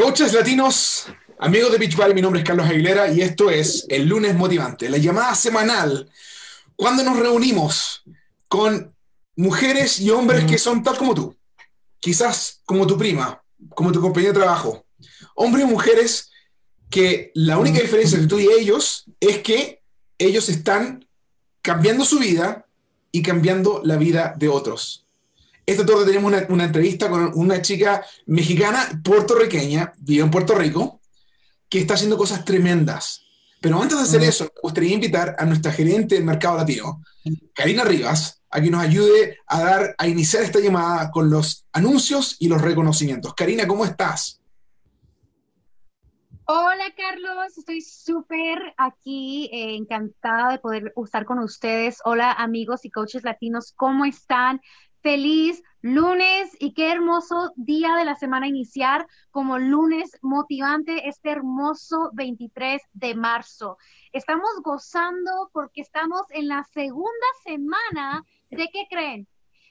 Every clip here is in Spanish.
Coaches latinos, amigos de Beach Valley, mi nombre es Carlos Aguilera y esto es el lunes motivante, la llamada semanal, cuando nos reunimos con mujeres y hombres que son tal como tú, quizás como tu prima, como tu compañero de trabajo, hombres y mujeres que la única diferencia entre tú y ellos es que ellos están cambiando su vida y cambiando la vida de otros. Esta tarde tenemos una, entrevista con una chica mexicana, puertorriqueña, vive en Puerto Rico, que está haciendo cosas tremendas. Pero antes de hacer eso, me gustaría invitar a nuestra gerente del mercado latino, Karina Rivas, a que nos ayude a dar, a iniciar esta llamada con los anuncios y los reconocimientos. Karina, ¿cómo estás? Hola Carlos, estoy súper aquí, eh, encantada de poder estar con ustedes. Hola amigos y coaches latinos, ¿cómo están? Feliz lunes y qué hermoso día de la semana iniciar como lunes motivante este hermoso 23 de marzo. Estamos gozando porque estamos en la segunda semana de qué creen?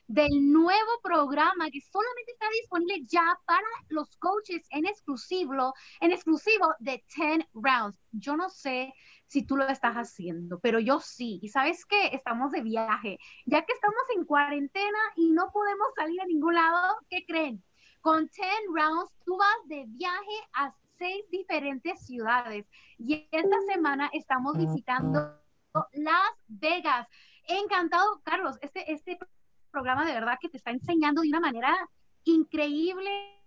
Del nuevo programa que solamente está disponible ya para los coaches en exclusivo, en exclusivo de 10 rounds. Yo no sé si tú lo estás haciendo, pero yo sí. Y sabes que estamos de viaje, ya que estamos en cuarentena y no podemos salir a ningún lado, ¿qué creen? Con 10 rounds tú vas de viaje a seis diferentes ciudades y esta semana estamos visitando Las Vegas. Encantado, Carlos. Este, este programa de verdad que te está enseñando de una manera increíble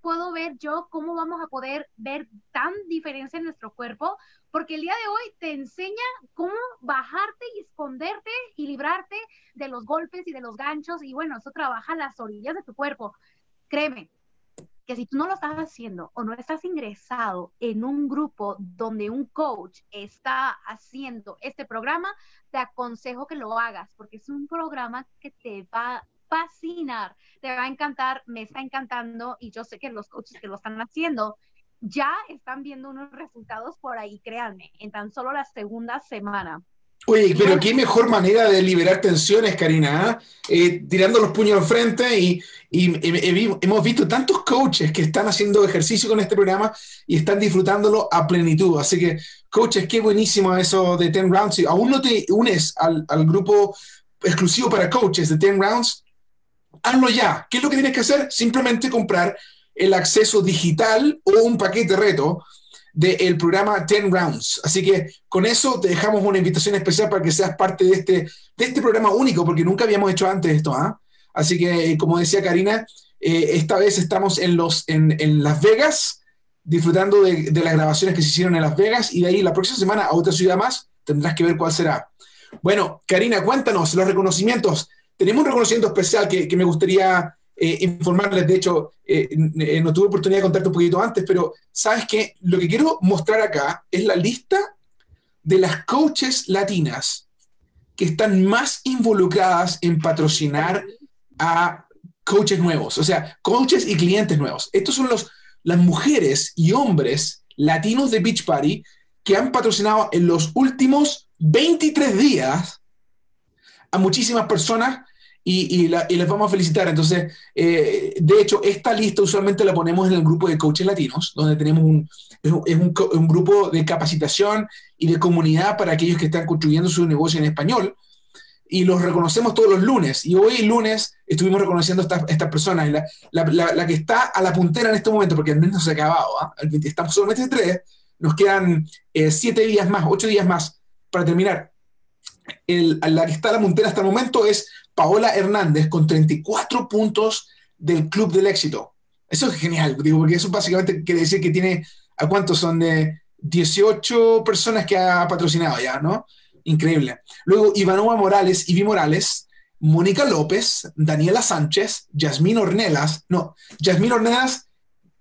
puedo ver yo cómo vamos a poder ver tan diferencia en nuestro cuerpo, porque el día de hoy te enseña cómo bajarte y esconderte y librarte de los golpes y de los ganchos, y bueno, eso trabaja las orillas de tu cuerpo. Créeme, que si tú no lo estás haciendo o no estás ingresado en un grupo donde un coach está haciendo este programa, te aconsejo que lo hagas, porque es un programa que te va fascinar, te va a encantar, me está encantando y yo sé que los coaches que lo están haciendo ya están viendo unos resultados por ahí, créanme, en tan solo la segunda semana. Oye, pero qué mejor manera de liberar tensiones, Karina, ¿ah? eh, tirando los puños al frente y, hemos visto tantos coaches que están haciendo ejercicio con este programa y están disfrutándolo a plenitud. Así que, coaches, qué buenísimo eso de 10 Rounds. Si aún no te unes al, al grupo exclusivo para coaches de 10 Rounds, hazlo ya. ¿Qué es lo que tienes que hacer? Simplemente comprar el acceso digital o un paquete reto del programa 10 Rounds. Así que con eso te dejamos una invitación especial para que seas parte de este, de este programa único, porque nunca habíamos hecho antes esto. ¿ah? Así que, como decía Karina, eh, esta vez estamos en, los, en, en Las Vegas, disfrutando de, de, las grabaciones que se hicieron en Las Vegas, y de ahí la próxima semana a otra ciudad más, tendrás que ver cuál será. Bueno, Karina, cuéntanos los reconocimientos tenemos un reconocimiento especial que, me gustaría eh, informarles. De hecho, eh, eh, no tuve oportunidad de contarte un poquito antes, pero sabes que lo que quiero mostrar acá es la lista de las coaches latinas que están más involucradas en patrocinar a coaches nuevos, o sea, coaches y clientes nuevos. Estos son los, las mujeres y hombres latinos de Beach Party que han patrocinado en los últimos 23 días a muchísimas personas y, les vamos a felicitar. Entonces, eh, de hecho, esta lista usualmente la ponemos en el grupo de coaches latinos, donde tenemos un, es un, grupo de capacitación y de comunidad para aquellos que están construyendo su negocio en español. Y los reconocemos todos los lunes. Y hoy, lunes, estuvimos reconociendo a estas, personas. La, la, que está a la puntera en este momento, porque el mes no se ha acabado, ¿ah? estamos solamente tres, nos quedan eh, siete días más, ocho días más para terminar. La que está la puntera hasta el momento es Paola Hernández con 34 puntos del Club del Éxito. Eso es genial, digo, porque eso básicamente quiere decir que tiene, ¿a cuántos son? de 18 personas que ha patrocinado ya, ¿no? Increíble. Luego, Ivanova Morales, Ivi Morales, Mónica López, Daniela Sánchez, Yasmín Ornelas, no, Yasmín Ornelas,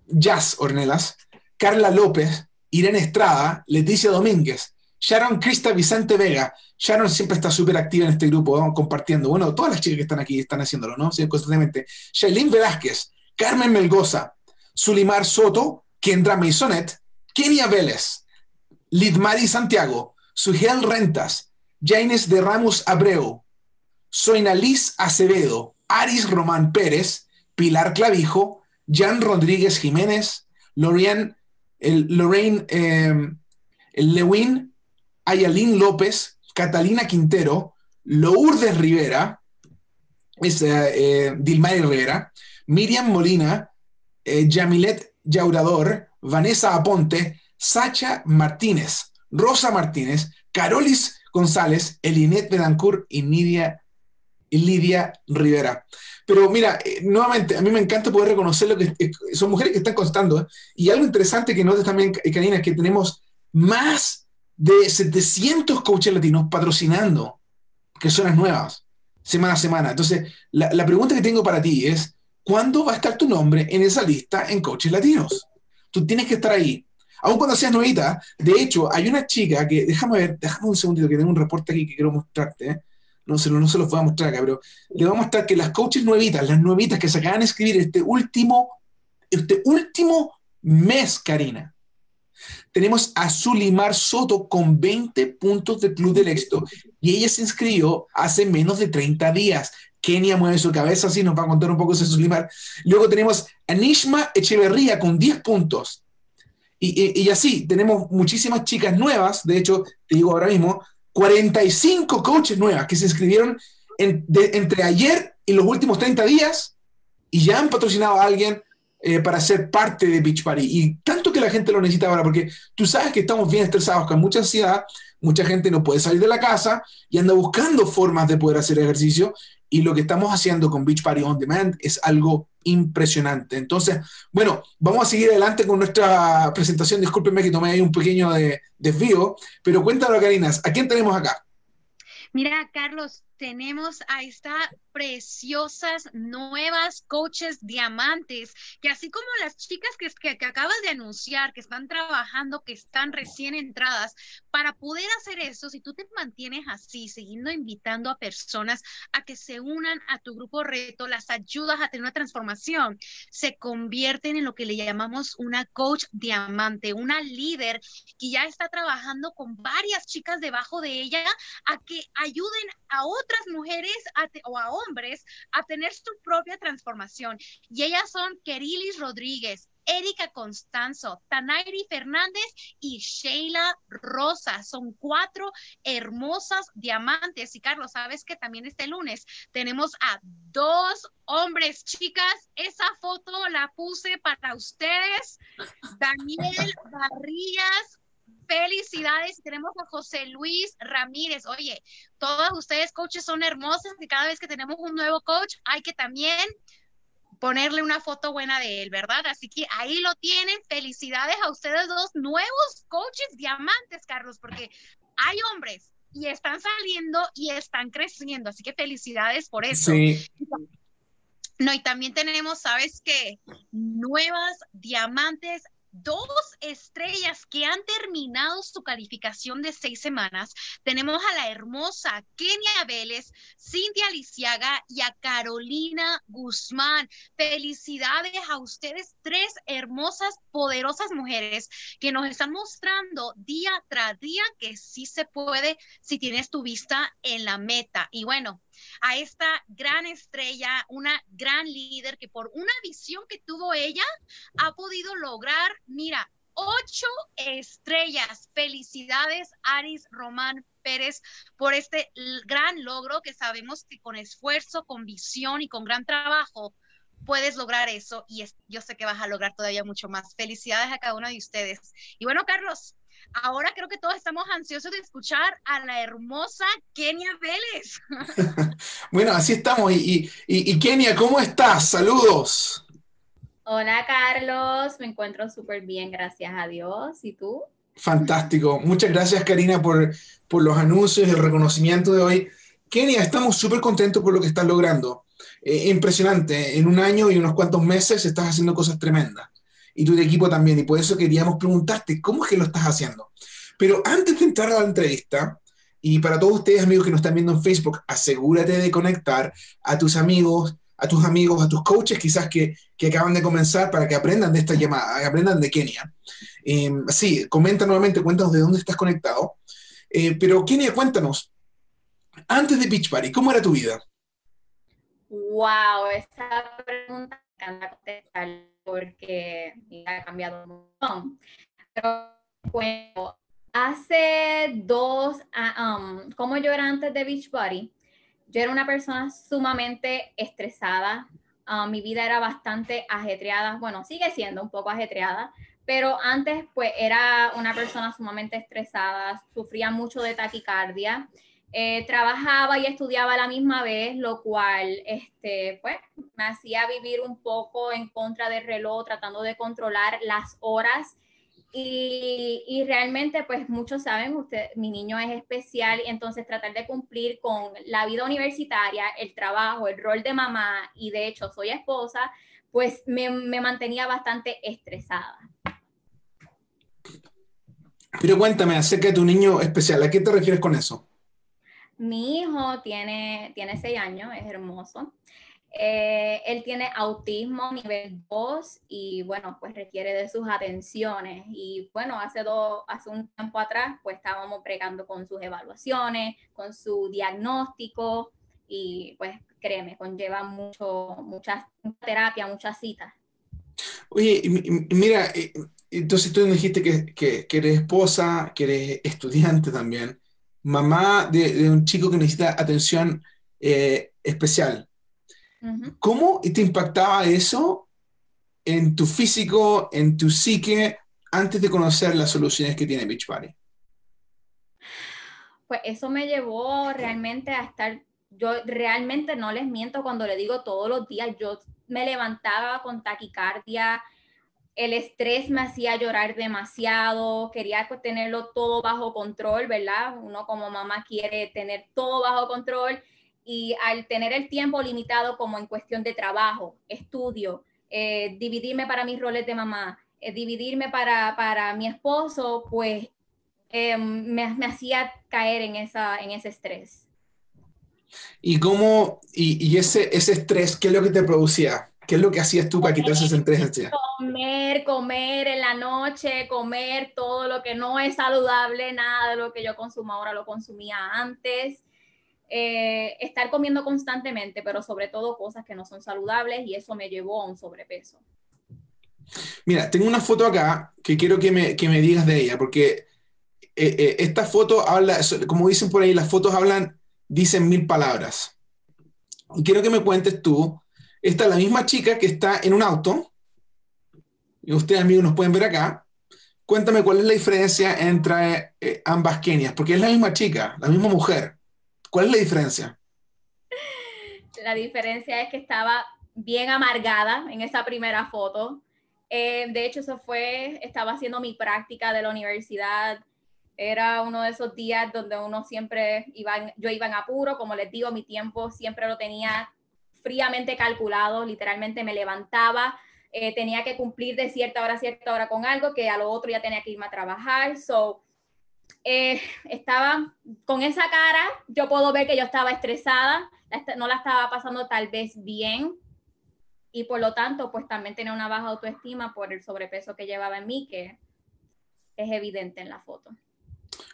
Jazz Ornelas, Carla López, Irene Estrada, Leticia Domínguez, Sharon Crista Vicente Vega. Sharon siempre está súper activa en este grupo, compartiendo. Bueno, todas las chicas que están aquí están haciéndolo, ¿no? Sí, constantemente. Shailene Velázquez, Carmen Melgoza, Sulimar Soto, Kendra Maisonet, Kenia Vélez, Lidmari Santiago, Sugel Rentas, Jaines de Ramos Abreu, Soinalis Acevedo, Aris Román Pérez, Pilar Clavijo, Jan Rodríguez Jiménez, Lorraine, el, Lorraine em, Lewin, Ayalín López, Catalina Quintero, Lourdes Rivera, es, eh, Rivera, Miriam Molina, eh, Yamilet Yaurador, Vanessa Aponte, Sacha Martínez, Rosa Martínez, Carolis González, Elinet Bedancourt y Lidia Rivera. Pero mira, eh, nuevamente, a mí me encanta poder reconocer lo que son mujeres que están constando. ¿eh? Y algo interesante que notes también, Karina, es que tenemos más de 700 coaches latinos patrocinando que son las nuevas, semana a semana. Entonces, la, la pregunta que tengo para ti es, ¿cuándo va a estar tu nombre en esa lista en coaches latinos? Tú tienes que estar ahí. Aún cuando seas nuevita, de hecho, hay una chica que, déjame ver, déjame un segundito que tengo un reporte aquí que quiero mostrarte. no se, no se los voy a mostrar acá, pero le voy a mostrar que las coaches nuevitas, las nuevitas que se acaban de escribir este último, este último mes, Karina, tenemos a Zulimar Soto con 20 puntos del Club del Éxito y ella se inscribió hace menos de 30 días. Kenia mueve su cabeza, así nos va a contar un poco ese Zulimar. Luego tenemos a Nishma Echeverría con 10 puntos. Y, y, así, tenemos muchísimas chicas nuevas, de hecho, te digo ahora mismo, 45 coaches nuevas que se inscribieron entre ayer y los últimos 30 días y ya han patrocinado a alguien eh, para ser parte de Beach Party. Y tanto que la gente lo necesita ahora, porque tú sabes que estamos bien estresados, con mucha ansiedad, mucha gente no puede salir de la casa y anda buscando formas de poder hacer ejercicio. Y lo que estamos haciendo con Beach Party On Demand es algo impresionante. Entonces, bueno, vamos a seguir adelante con nuestra presentación. Discúlpenme que tomé ahí un pequeño desvío, pero cuéntalo, Karina, ¿a quién tenemos acá? Mira, Carlos, tenemos a estas preciosas nuevas coaches diamantes, que así como las chicas que, que, que, acabas de anunciar, que están trabajando, que están recién entradas, para poder hacer eso, si tú te mantienes así, siguiendo invitando a personas a que se unan a tu grupo reto, las ayudas a tener una transformación, se convierten en lo que le llamamos una coach diamante, una líder que ya está trabajando con varias chicas debajo de ella a que ayuden a otras mujeres o a hombres a tener su propia transformación. Y ellas son Kerilis Rodríguez, Erika Constanzo, Tanairi Fernández y Sheila Rosa. Son cuatro hermosas diamantes. Y Carlos, sabes que también este lunes tenemos a dos hombres, chicas. Esa foto la puse para ustedes. Daniel Barrillas, Felicidades, tenemos a José Luis Ramírez. Oye, todos ustedes coaches son hermosos y cada vez que tenemos un nuevo coach hay que también ponerle una foto buena de él, ¿verdad? Así que ahí lo tienen. Felicidades a ustedes dos nuevos coaches diamantes, Carlos, porque hay hombres y están saliendo y están creciendo. Así que felicidades por eso. Sí. No, y también tenemos, ¿sabes qué? Nuevas diamantes dos estrellas que han terminado su calificación de seis semanas. Tenemos a la hermosa Kenia Vélez, Cintia Lisiaga y a Carolina Guzmán. Felicidades a ustedes, tres hermosas, poderosas mujeres que nos están mostrando día tras día que sí se puede si tienes tu vista en la meta. Y bueno, a esta gran estrella, una gran líder que por una visión que tuvo ella ha podido lograr, mira, ocho estrellas. Felicidades, Aris Román Pérez, por este gran logro que sabemos que con esfuerzo, con visión y con gran trabajo puedes lograr eso y yo sé que vas a lograr todavía mucho más. Felicidades a cada uno de ustedes. Y bueno, Carlos, Ahora creo que todos estamos ansiosos de escuchar a la hermosa Kenia Vélez. bueno, así estamos. Y, y, Kenia, ¿cómo estás? Saludos. Hola Carlos, me encuentro súper bien, gracias a Dios. ¿Y tú? Fantástico. Muchas gracias Karina por, por los anuncios y el reconocimiento de hoy. Kenia, estamos súper contentos por lo que estás logrando. Eh, impresionante. En un año y unos cuantos meses estás haciendo cosas tremendas y tu equipo también. Y por eso queríamos preguntarte, ¿cómo es que lo estás haciendo? Pero antes de entrar a la entrevista, y para todos ustedes amigos que nos están viendo en Facebook, asegúrate de conectar a tus amigos, a tus amigos, a tus coaches quizás que, que acaban de comenzar para que aprendan de esta llamada, que aprendan de Kenia. Em, sí, comenta nuevamente, cuéntanos de dónde estás conectado. Eh, pero Kenia, cuéntanos, antes de Beach Party, ¿cómo era tu vida? Wow, esa pregunta me encanta porque ha cambiado un montón. Pero bueno, hace dos, ah, um, como yo era antes de Beachbody, yo era una persona sumamente estresada. Ah, mi vida era bastante ajetreada. Bueno, sigue siendo un poco ajetreada, pero antes pues era una persona sumamente estresada, sufría mucho de taquicardia. Eh, trabajaba y estudiaba a la misma vez, lo cual este, pues, me hacía vivir un poco en contra del reloj, tratando de controlar las horas y, realmente, pues muchos saben, usted, mi niño es especial, y entonces tratar de cumplir con la vida universitaria, el trabajo, el rol de mamá, y de hecho soy esposa, pues me, me mantenía bastante estresada. Pero cuéntame acerca de tu niño especial, ¿a qué te refieres con eso? Mi hijo tiene, tiene seis años, es hermoso. Eh, él tiene autismo nivel 2 y bueno, pues requiere de sus atenciones. Y bueno, hace, dos, hace un tiempo atrás pues estábamos pregando con sus evaluaciones, con su diagnóstico y pues créeme, conlleva mucho, mucha terapia, muchas citas. Oye, mira, entonces tú dijiste que, que, eres esposa, que eres estudiante también, mamá de, un chico que necesita atención eh, especial. ¿Cómo te impactaba eso en tu físico, en tu psique, antes de conocer las soluciones que tiene Beachbody? Pues eso me llevó realmente a estar, yo realmente no les miento cuando le digo todos los días, yo me levantaba con taquicardia, el estrés me hacía llorar demasiado, quería tenerlo todo bajo control, ¿verdad? Uno como mamá quiere tener todo bajo control y al tener el tiempo limitado como en cuestión de trabajo, estudio, eh, dividirme para mis roles de mamá, eh, dividirme para, para, mi esposo, pues em, me, me, hacía caer en, esa, en ese estrés. ¿Y cómo, y, y, ese, ese estrés, qué es lo que te producía? ¿Qué es lo que hacías tú para quitarse ese estrés? Comer, comer en la noche, comer todo lo que no es saludable, nada de lo que yo consumo ahora lo consumía antes. Eh, estar comiendo constantemente, pero sobre todo cosas que no son saludables y eso me llevó a un sobrepeso. Mira, tengo una foto acá que quiero que me, que me digas de ella, porque eh, eh, esta foto habla, como dicen por ahí, las fotos hablan, dicen mil palabras. Y quiero que me cuentes tú, esta es la misma chica que está en un auto, y ustedes amigos nos pueden ver acá. Cuéntame cuál es la diferencia entre ambas Kenias, porque es la misma chica, la misma mujer. ¿Cuál es la diferencia? La diferencia es que estaba bien amargada en esa primera foto. Eh, de hecho, eso fue, estaba haciendo mi práctica de la universidad. Era uno de esos días donde uno siempre iba, yo iba en apuro, como les digo, mi tiempo siempre lo tenía fríamente calculado, literalmente me levantaba, eh, tenía que cumplir de cierta hora a cierta hora con algo, que a lo otro ya tenía que irme a trabajar. So, eh, estaba con esa cara, yo puedo ver que yo estaba estresada, no la estaba pasando tal vez bien y por lo tanto pues también tenía una baja autoestima por el sobrepeso que llevaba en mí, que es evidente en la foto.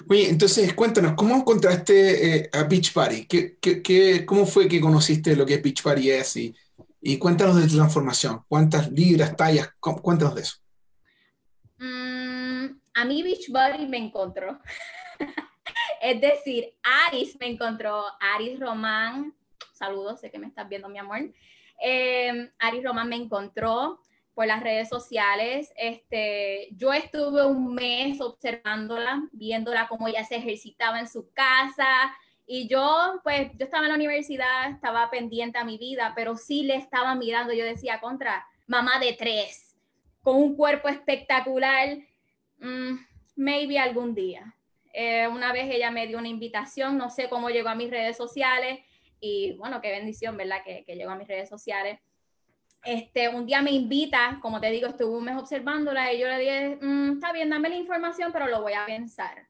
Oye, entonces cuéntanos, ¿cómo encontraste eh, a Beach Party? ¿Qué, qué, cómo fue que conociste lo que Beach Party es? Y, y cuéntanos de tu transformación. ¿Cuántas libras, tallas? Cuéntanos de eso a mí Beachbody me encontró. es decir, Aris me encontró, Aris Román, saludos, sé que me estás viendo, mi amor. Eh, Aris Román me encontró por las redes sociales. Este, yo estuve un mes observándola, viéndola cómo ella se ejercitaba en su casa. Y yo, pues, yo estaba en la universidad, estaba pendiente a mi vida, pero sí le estaba mirando. Yo decía, contra, mamá de tres, con un cuerpo espectacular Mm, maybe algún día. Eh, una vez ella me dio una invitación, no sé cómo llegó a mis redes sociales y bueno, qué bendición, ¿verdad? Que, que llegó a mis redes sociales. Este, un día me invita, como te digo, estuve un mes observándola y yo le dije, mm, está bien, dame la información, pero lo voy a pensar.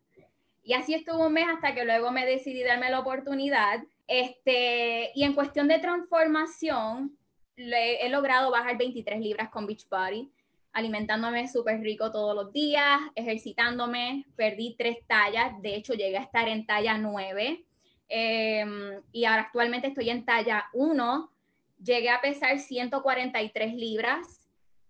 Y así estuvo un mes hasta que luego me decidí darme la oportunidad. Este, y en cuestión de transformación, he logrado bajar 23 libras con Beachbody alimentándome súper rico todos los días, ejercitándome, perdí tres tallas, de hecho llegué a estar en talla 9 em, y ahora actualmente estoy en talla 1, llegué a pesar 143 libras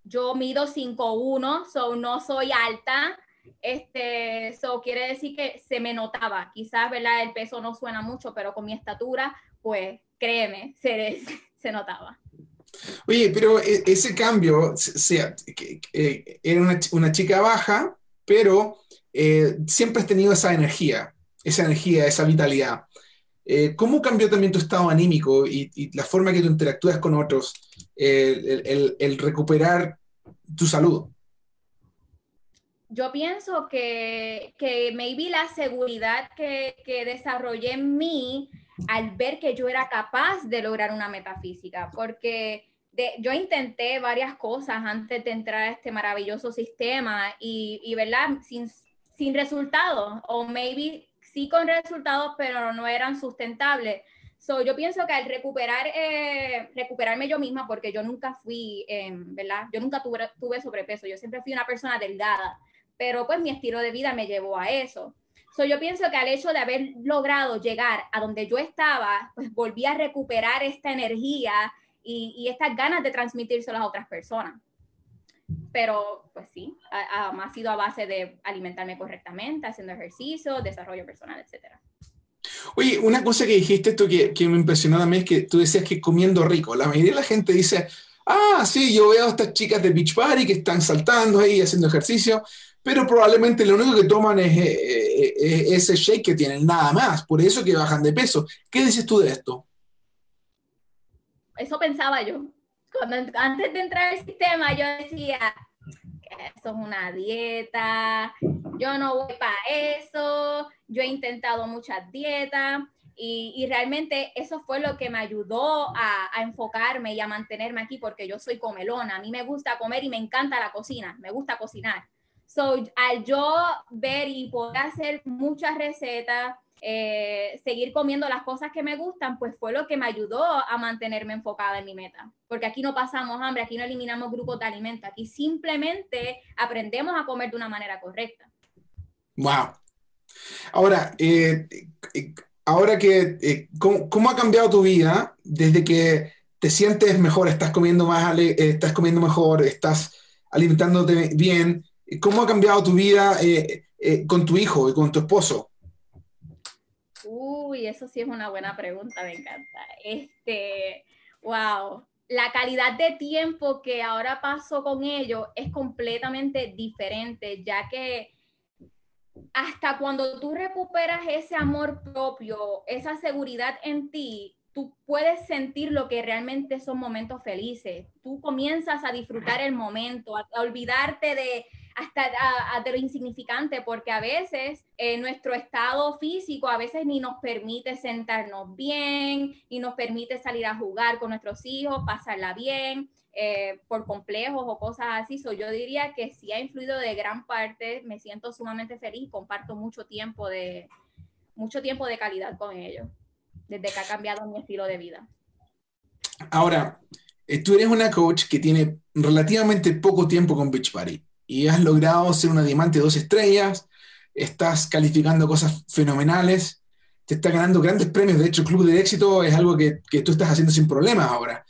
yo mido 5'1, so no soy alta, este, eso quiere decir que se me notaba, quizás, ¿verdad? El peso no suena mucho, pero con mi estatura, pues créeme, se, se notaba. Oye, pero e, ese cambio, sea, que, era una, una, chica baja, pero eh, siempre has tenido esa energía, esa energía, esa vitalidad. Eh, ¿Cómo cambió también tu estado anímico y, la forma que tú interactúas con otros, el recuperar tu salud? yo pienso que, que maybe la seguridad que, que, desarrollé en mí al ver que yo era capaz de lograr una metafísica, porque de, yo intenté varias cosas antes de entrar a este maravilloso sistema y, y ¿verdad? Sin, sin resultados, o maybe sí con resultados, pero no eran sustentables. So, yo pienso que al recuperar, eh, recuperarme yo misma, porque yo nunca fui, eh, ¿verdad? Yo nunca tuve, tuve sobrepeso, yo siempre fui una persona delgada pero pues mi estilo de vida me llevó a eso. So, yo pienso que al hecho de haber logrado llegar a donde yo estaba, pues volví a recuperar esta energía y, y estas ganas de transmitírselo a otras personas. Pero, pues sí, ha, ha, sido a base de alimentarme correctamente, haciendo ejercicio, desarrollo personal, etc. Oye, una cosa que dijiste esto que, que me impresionó también es que tú decías que comiendo rico. La mayoría de la gente dice, ah, sí, yo veo a estas chicas de Beach Party que están saltando ahí, haciendo ejercicio, pero probablemente lo único que toman es, eh, eh, eh, ese shake que tienen, nada más. Por eso que bajan de peso. ¿Qué dices tú de esto? Eso pensaba yo. Cuando, antes de entrar al sistema, yo decía, eso es una dieta, yo no voy para eso, yo he intentado muchas dietas. Y, y, realmente eso fue lo que me ayudó a, a, enfocarme y a mantenerme aquí porque yo soy comelona, a mí me gusta comer y me encanta la cocina, me gusta cocinar. So, al yo ver y poder hacer muchas recetas, eh, seguir comiendo las cosas que me gustan, pues fue lo que me ayudó a mantenerme enfocada en mi meta. Porque aquí no pasamos hambre, aquí no eliminamos grupos de alimentos, aquí simplemente aprendemos a comer de una manera correcta. Wow. Ahora, eh, eh ahora que, ¿cómo, ¿cómo, ha cambiado tu vida desde que te sientes mejor, estás comiendo más, estás comiendo mejor, estás alimentándote bien? ¿Cómo ha cambiado tu vida con tu hijo y con tu esposo? Uy, eso sí es una buena pregunta, me encanta. Este, wow, la calidad de tiempo que ahora paso con ellos es completamente diferente, ya que hasta cuando tú recuperas ese amor propio, esa seguridad en ti, tú puedes sentir lo que realmente son momentos felices. Tú comienzas a disfrutar el momento, a, olvidarte de hasta a, de lo insignificante, porque a veces eh, nuestro estado físico a veces ni nos permite sentarnos bien, ni nos permite salir a jugar con nuestros hijos, pasarla bien. Eh, por complejos o cosas así. So, yo diría que sí ha influido de gran parte, me siento sumamente feliz, comparto mucho tiempo de, mucho tiempo de calidad con ellos, desde que ha cambiado mi estilo de vida. Ahora, eh, tú eres una coach que tiene relativamente poco tiempo con Beach Party y has logrado ser una diamante de dos estrellas, estás calificando cosas fenomenales, te estás ganando grandes premios, de hecho el Club de Éxito es algo que, que tú estás haciendo sin problemas ahora.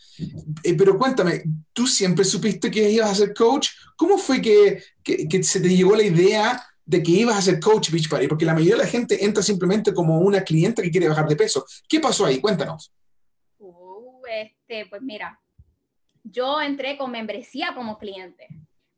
Eh, pero cuéntame, ¿tú siempre supiste que ibas a ser coach? ¿Cómo fue que, que, se te llegó la idea de que ibas a ser coach Beach Party? Porque la mayoría de la gente entra simplemente como una clienta que quiere bajar de peso. ¿Qué pasó ahí? Cuéntanos. Uh, este, pues mira, yo entré con membresía como cliente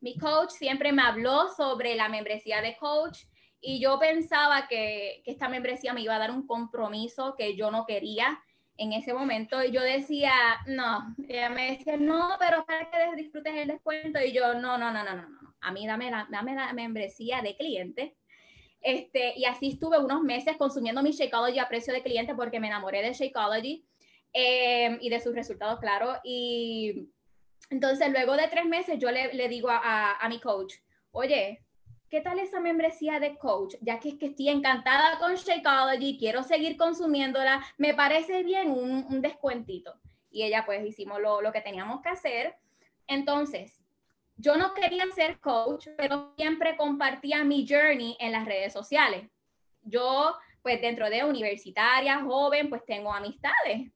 mi coach siempre me habló sobre la membresía de coach y yo pensaba que, que, esta membresía me iba a dar un compromiso que yo no quería en ese momento y yo decía, no, ella me decía, no, pero para que disfrutes el descuento y yo, no, no, no, no, no, no, a mí dame la, dame la membresía de cliente. Este, y así estuve unos meses consumiendo mi Shakeology a precio de cliente porque me enamoré de Shakeology eh, y de sus resultados, claro, y entonces, luego de tres meses, yo le, digo a, a, mi coach, oye, ¿qué tal esa membresía de coach? Ya que es que estoy encantada con Shakeology, quiero seguir consumiéndola, me parece bien un, un descuentito. Y ella, pues, hicimos lo, lo que teníamos que hacer. Entonces, yo no quería ser coach, pero siempre compartía mi journey en las redes sociales. Yo, pues, dentro de universitaria, joven, pues tengo amistades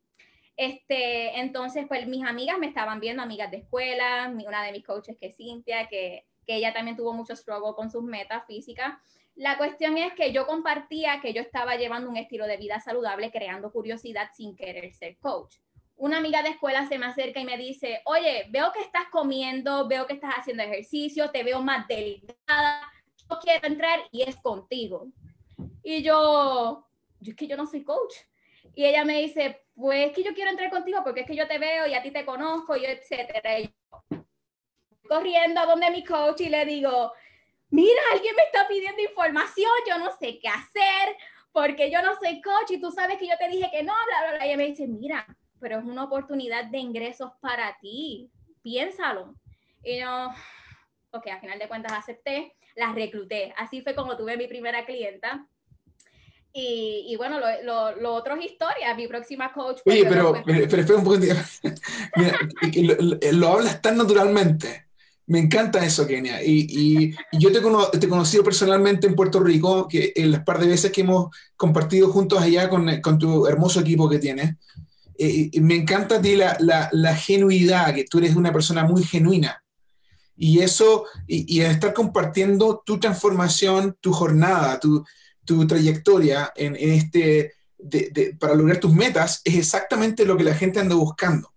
Este, entonces, pues mis amigas me estaban viendo, amigas de escuela, una de mis coaches que es Cintia, que, que ella también tuvo mucho struggle con sus metas físicas. La cuestión es que yo compartía que yo estaba llevando un estilo de vida saludable, creando curiosidad sin querer ser coach. Una amiga de escuela se me acerca y me dice, oye, veo que estás comiendo, veo que estás haciendo ejercicio, te veo más delgada, yo quiero entrar y es contigo. Y yo, yo es que yo no soy coach. Y ella me dice, pues es que yo quiero entrar contigo porque es que yo te veo y a ti te conozco y etcétera. Y yo, corriendo a donde mi coach y le digo, mira, alguien me está pidiendo información, yo no sé qué hacer, porque yo no soy coach y tú sabes que yo te dije que no, bla, bla, bla. Y ella me dice, mira, pero es una oportunidad de ingresos para ti, piénsalo. Y yo, ok, al final de cuentas acepté, la recluté. Así fue como tuve mi primera clienta. Y, y bueno, lo, lo, lo, otro es historia. Mi próxima coach. Oye, pero, pero, pero, espera un poco. Mira, lo, lo hablas tan naturalmente me encanta eso, Kenia. Y, y, yo te, te, he conocido personalmente en Puerto Rico, que en las par de veces que hemos compartido juntos allá con, con tu hermoso equipo que tienes. Eh, me encanta a ti la, la, la, genuidad, que tú eres una persona muy genuina. Y eso, y, y estar compartiendo tu transformación, tu jornada, tu, tu trayectoria en, este, para lograr tus metas, es exactamente lo que la gente anda buscando.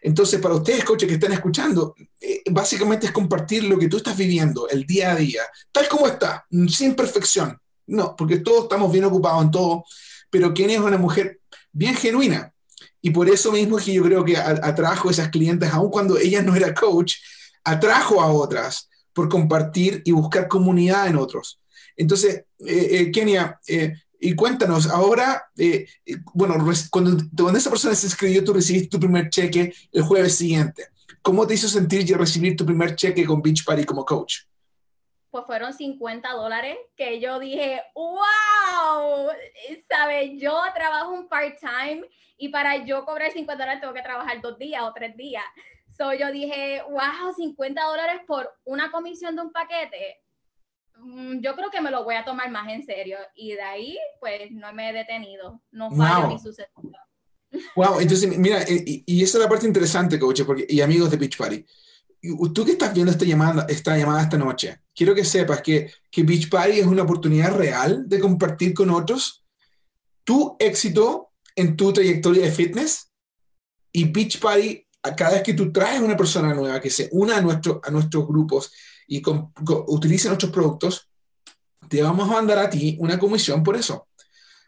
Entonces, para ustedes, coaches que están escuchando, eh, básicamente es compartir lo que tú estás viviendo el día a día, tal como está, sin perfección. No, porque todos estamos bien ocupados en todo, pero Kenny es una mujer bien genuina. Y por eso mismo es que yo creo que atrajo a esas clientes, aun cuando ella no era coach, atrajo a otras por compartir y buscar comunidad en otros. Entonces, eh, eh, Kenia, eh, y cuéntanos, ahora, eh, bueno, cuando, cuando, esa persona se inscribió, tú recibiste tu primer cheque el jueves siguiente. ¿Cómo te hizo sentir recibir tu primer cheque con Beach Party como coach? Pues fueron 50 dólares que yo dije, wow, ¿sabes? Yo trabajo un part-time y para yo cobrar 50 dólares tengo que trabajar dos días o tres días. So yo dije, wow, 50 dólares por una comisión de un paquete Mm, yo creo que me lo voy a tomar más en serio y de ahí pues no me he detenido, no fallo wow. ni sucedido. Wow, entonces mira, y, y, esa es la parte interesante, coach, porque, y amigos de Beach Party, tú que estás viendo esta llamada, esta llamada esta noche, quiero que sepas que, que Beach Party es una oportunidad real de compartir con otros tu éxito en tu trayectoria de fitness y Beach Party, cada vez que tú traes una persona nueva que se una a, nuestro, a nuestros grupos y con, con, utilicen nuestros productos, te vamos a mandar a ti una comisión por eso.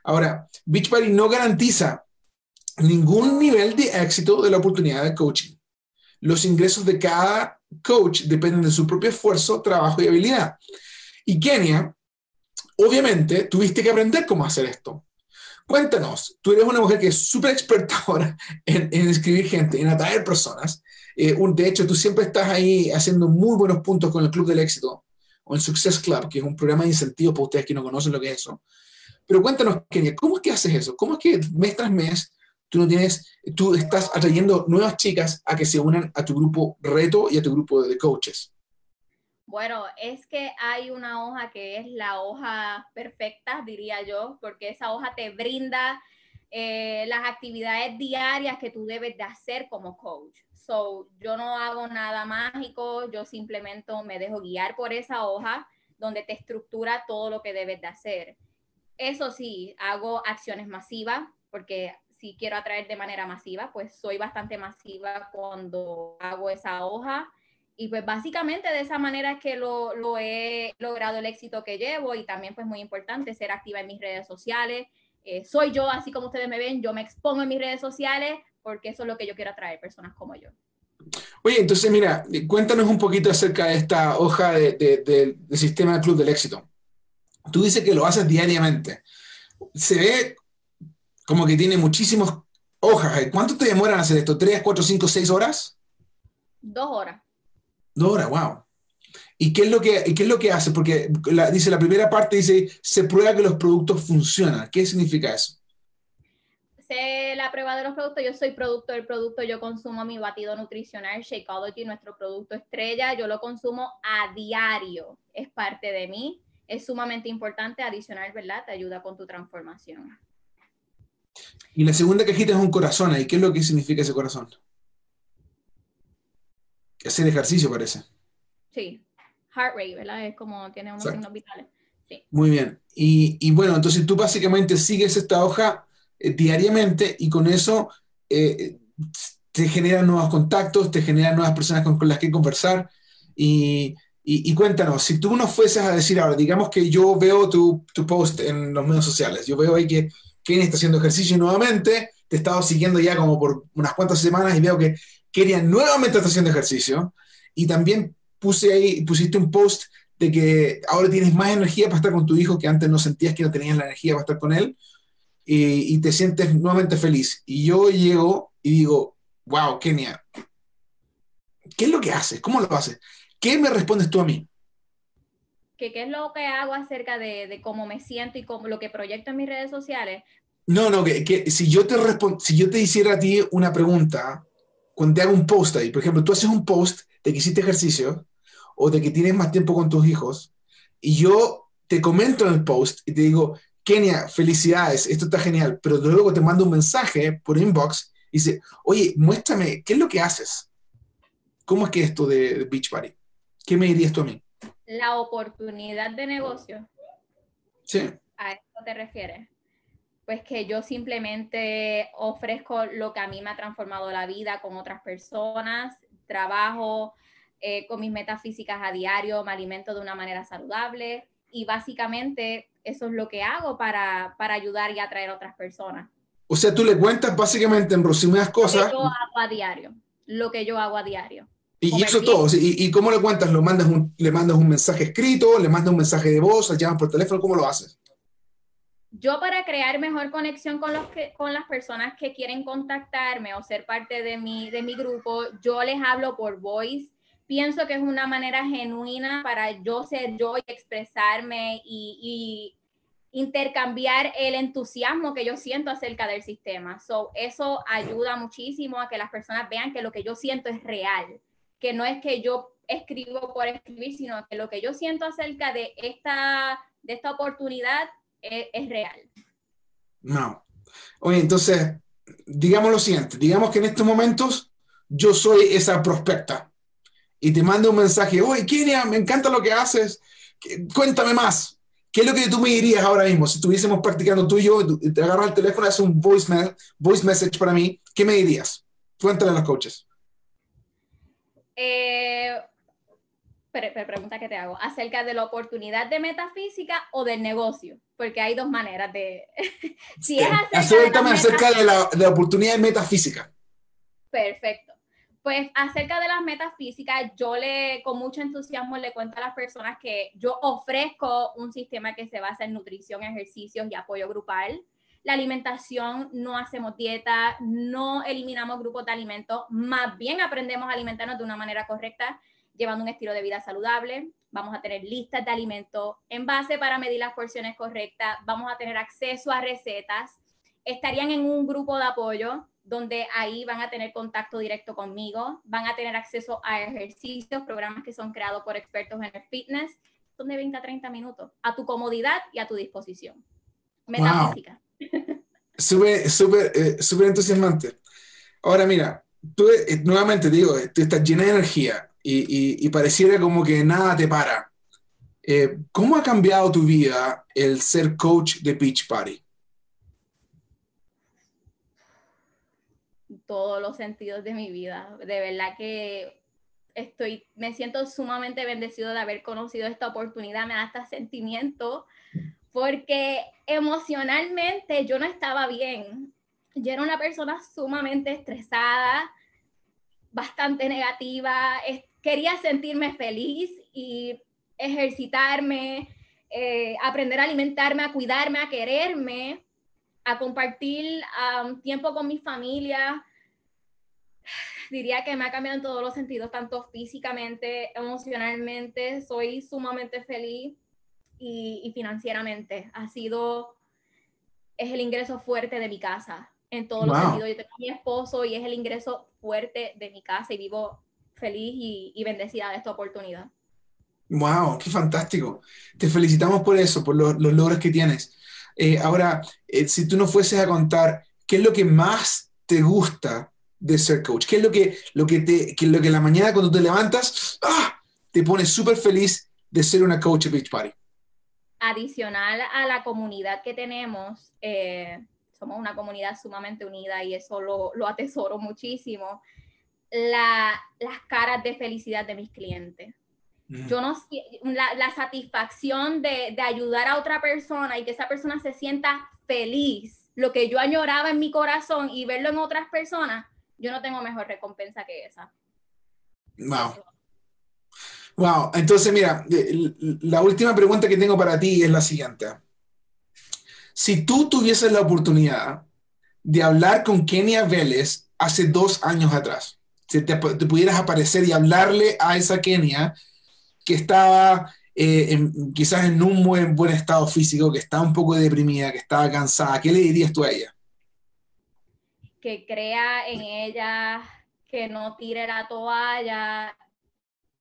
Ahora, Beachbody no garantiza ningún nivel de éxito de la oportunidad de coaching. Los ingresos de cada coach dependen de su propio esfuerzo, trabajo y habilidad. Y Kenia, obviamente, tuviste que aprender cómo hacer esto. Cuéntanos, tú eres una mujer que es súper experta ahora en, en escribir gente, en atraer personas. Eh, un, de hecho, tú siempre estás ahí haciendo muy buenos puntos con el Club del Éxito o el Success Club, que es un programa de incentivos para ustedes que no conocen lo que es eso. Pero cuéntanos, Kenia, ¿cómo es que haces eso? ¿Cómo es que mes tras mes tú no tienes, tú estás atrayendo nuevas chicas a que se unan a tu grupo reto y a tu grupo de coaches? Bueno, es que hay una hoja que es la hoja perfecta, diría yo, porque esa hoja te brinda eh, las actividades diarias que tú debes de hacer como coach. So, yo no hago nada mágico, yo simplemente me dejo guiar por esa hoja donde te estructura todo lo que debes de hacer. Eso sí, hago acciones masivas porque si quiero atraer de manera masiva, pues soy bastante masiva cuando hago esa hoja. Y pues básicamente de esa manera es que lo, lo he logrado el éxito que llevo y también pues muy importante ser activa en mis redes sociales. Eh, soy yo, así como ustedes me ven, yo me expongo en mis redes sociales, porque eso es lo que yo quiero atraer, personas como yo. Oye, entonces mira, cuéntanos un poquito acerca de esta hoja de, de, de, del sistema Club del Éxito. Tú dices que lo haces diariamente. Se ve como que tiene muchísimas hojas. ¿Cuánto te demoran hacer esto? ¿Tres, cuatro, cinco, seis horas? Dos horas. Dos horas, wow. ¿Y qué es lo que, qué es lo que hace? Porque la, dice la primera parte, dice, se prueba que los productos funcionan. ¿Qué significa eso? la prueba de los productos, yo soy producto del producto, yo consumo mi batido nutricional Shakeology, nuestro producto estrella, yo lo consumo a diario, es parte de mí, es sumamente importante, adicional, ¿verdad? Te ayuda con tu transformación. Y la segunda cajita es un corazón ahí. ¿Qué es lo que significa ese corazón? Hacer ejercicio parece. Sí, heart rate, ¿verdad? Es como tiene unos signos vitales. Sí. Muy bien. Y, bueno, entonces tú básicamente sigues esta hoja eh, diariamente y con eso eh, te generan nuevos contactos, te generan nuevas personas con, las que conversar. Y, y, cuéntanos, si tú nos fueses a decir ahora, digamos que yo veo tu, tu post en los medios sociales, yo veo ahí que Kenny está haciendo ejercicio nuevamente, te he estado siguiendo ya como por unas cuantas semanas y veo que Kenia nuevamente está haciendo ejercicio y también puse ahí, pusiste un post de que ahora tienes más energía para estar con tu hijo que antes no sentías que no tenías la energía para estar con él y, y te sientes nuevamente feliz. Y yo llego y digo, wow, Kenia, ¿qué es lo que haces? ¿Cómo lo haces? ¿Qué me respondes tú a mí? ¿Qué, qué es lo que hago acerca de, de, cómo me siento y cómo, lo que proyecto en mis redes sociales? No, no, que, que si, yo te si yo te hiciera a ti una pregunta, cuando te hago un post ahí, por ejemplo, tú haces un post de que hiciste ejercicio o de que tienes más tiempo con tus hijos, y yo te comento en el post y te digo, Kenia, felicidades, esto está genial, pero luego te mando un mensaje por inbox y dice, oye, muéstrame, ¿qué es lo que haces? ¿Cómo es que esto de, de Beach Party? ¿Qué me dirías tú a mí? La oportunidad de negocio. Sí. ¿A esto te refieres? Pues que yo simplemente ofrezco lo que a mí me ha transformado la vida con otras personas, trabajo eh, con mis metas físicas a diario, me alimento de una manera saludable y básicamente eso es lo que hago para, para ayudar y atraer a otras personas. O sea, tú le cuentas básicamente en resumidas cosas. Lo que yo hago a diario. Lo que yo hago a diario. Y, eso todo. ¿Y, ¿Y, cómo le cuentas? ¿Lo mandas un, ¿Le mandas un mensaje escrito? ¿Le mandas un mensaje de voz? ¿Le llamas por teléfono? ¿Cómo lo haces? Yo para crear mejor conexión con, los que, con las personas que quieren contactarme o ser parte de mi, de mi grupo, yo les hablo por voice. Pienso que es una manera genuina para yo ser yo y expresarme y, intercambiar el entusiasmo que yo siento acerca del sistema. So, eso ayuda muchísimo a que las personas vean que lo que yo siento es real que no es que yo escribo por escribir, sino que lo que yo siento acerca de esta, de esta oportunidad es, real. No. Oye, entonces, digamos lo siguiente, digamos que en estos momentos yo soy esa prospecta y te mando un mensaje, oye, Kenia, me encanta lo que haces, cuéntame más. ¿Qué es lo que tú me dirías ahora mismo? Si estuviésemos practicando tú y yo, te agarras el teléfono, haces un voice, voice message para mí, ¿qué me dirías? Cuéntale a los coaches. Eh, pregunta que te hago, acerca de la oportunidad de metafísica o del negocio, porque hay dos maneras de... si es acerca, de, acerca de, la, de la oportunidad de metafísica. Perfecto. Pues acerca de las metafísicas, yo le, con mucho entusiasmo le cuento a las personas que yo ofrezco un sistema que se basa en nutrición, ejercicios y apoyo grupal la alimentación, no hacemos dieta, no eliminamos grupos de alimentos, más bien aprendemos a alimentarnos de una manera correcta, llevando un estilo de vida saludable. Vamos a tener listas de alimentos en base para medir las porciones correctas, vamos a tener acceso a recetas, estarían en un grupo de apoyo donde ahí van a tener contacto directo conmigo, van a tener acceso a ejercicios, programas que son creados por expertos en el fitness, son de 20 a 30 minutos, a tu comodidad y a tu disposición. Metafísica. Súper, súper, eh, súper entusiasmante. Ahora mira, tú eh, nuevamente digo, tú estás llena de energía y, pareciera como que nada te para. Eh, ¿Cómo ha cambiado tu vida el ser coach de Beach Party? Todos los sentidos de mi vida. De verdad que estoy, me siento sumamente bendecido de haber conocido esta oportunidad. Me da hasta sentimiento porque emocionalmente yo no estaba bien. Yo era una persona sumamente estresada, bastante negativa, quería sentirme feliz y ejercitarme, eh, aprender a alimentarme, a cuidarme, a quererme, a compartir um, tiempo con mi familia. Diría que me ha cambiado en todos los sentidos, tanto físicamente, emocionalmente. Soy sumamente feliz y, financieramente. Ha sido, es el ingreso fuerte de mi casa, en todos los sentidos. Yo tengo a mi esposo y es el ingreso fuerte de mi casa y vivo feliz y, bendecida de esta oportunidad. ¡Wow! ¡Qué fantástico! Te felicitamos por eso, por los logros que tienes. Eh, ahora, eh, si tú no fueses a contar ¿qué es lo que más te gusta de ser coach? ¿Qué es lo que, lo que, te, que lo que la mañana cuando te levantas, ¡ah! te pone súper feliz de ser una coach de Beach Party? Adicional a la comunidad que tenemos, eh, somos una comunidad sumamente unida y eso lo, lo atesoro muchísimo. La, las caras de felicidad de mis clientes. Mm. Yo no la, la satisfacción de, de, ayudar a otra persona y que esa persona se sienta feliz, lo que yo añoraba en mi corazón y verlo en otras personas, yo no tengo mejor recompensa que esa. Wow. Wow, entonces mira, la última pregunta que tengo para ti es la siguiente. Si tú tuvieses la oportunidad de hablar con Kenia Vélez hace dos años atrás, si te, pudieras aparecer y hablarle a esa Kenia que estaba eh, quizás en un buen, buen estado físico, que estaba un poco deprimida, que estaba cansada, ¿qué le dirías tú a ella? Que crea en ella, que no tire la toalla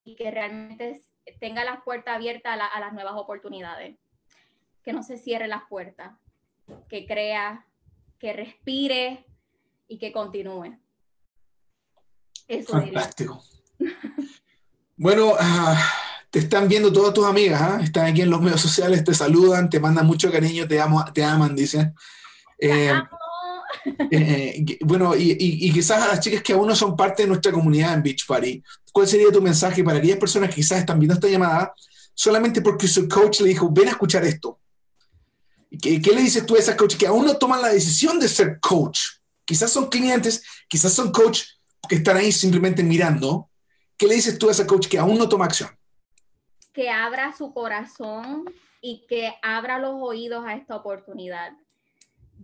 y que realmente tenga las puertas abiertas a, las nuevas oportunidades. Que no se cierre las puertas, que crea, que respire y que continúe. Eso Fantástico. bueno, uh, te están viendo todas tus amigas, ¿ah? están aquí en los medios sociales, te saludan, te mandan mucho cariño, te, amo, te aman, dicen. Eh, eh, bueno, y, quizás a las chicas que aún no son parte de nuestra comunidad en Beach Party, ¿cuál sería tu mensaje para aquellas personas que quizás están viendo esta llamada solamente porque su coach le dijo, ven a escuchar esto? ¿Qué, qué le dices tú a esas coaches que aún no toman la decisión de ser coach? Quizás son clientes, quizás son coach que están ahí simplemente mirando. ¿Qué le dices tú a esa coach que aún no toma acción? Que abra su corazón y que abra los oídos a esta oportunidad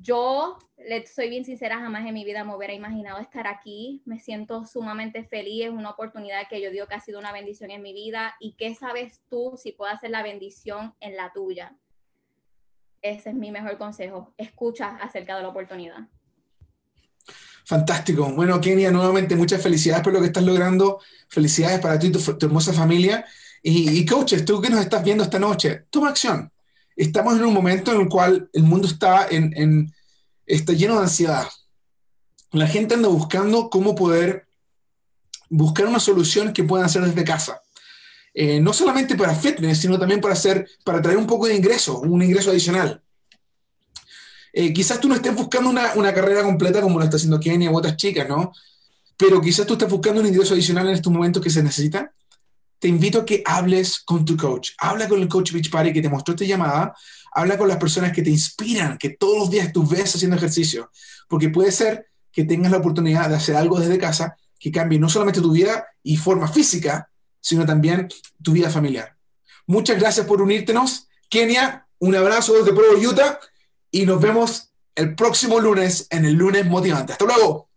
yo, le soy bien sincera, jamás en mi vida me hubiera imaginado estar aquí. Me siento sumamente feliz, es una oportunidad que yo digo que ha sido una bendición en mi vida. ¿Y qué sabes tú si puedo hacer la bendición en la tuya? Ese es mi mejor consejo. Escucha acerca de la oportunidad. Fantástico. Bueno, Kenia, nuevamente muchas felicidades por lo que estás logrando. Felicidades para ti y tu, hermosa familia. Y, y coaches, tú que nos estás viendo esta noche, toma acción estamos en un momento en el cual el mundo está, en, está lleno de ansiedad. La gente anda buscando cómo poder buscar una solución que puedan hacer desde casa. Eh, no solamente para fitness, sino también para, hacer, para traer un poco de ingreso, un ingreso adicional. Eh, quizás tú no estés buscando una, una, carrera completa como lo está haciendo Kenia u otras chicas, ¿no? Pero quizás tú estés buscando un ingreso adicional en estos momentos que se necesita te invito a que hables con tu coach. Habla con el coach Beach Party que te mostró esta llamada. Habla con las personas que te inspiran, que todos los días tú ves haciendo ejercicio. Porque puede ser que tengas la oportunidad de hacer algo desde casa que cambie no solamente tu vida y forma física, sino también tu vida familiar. Muchas gracias por unírtenos. Kenia, un abrazo desde Provo, Utah y nos vemos el próximo lunes en el lunes motivante. Hasta luego.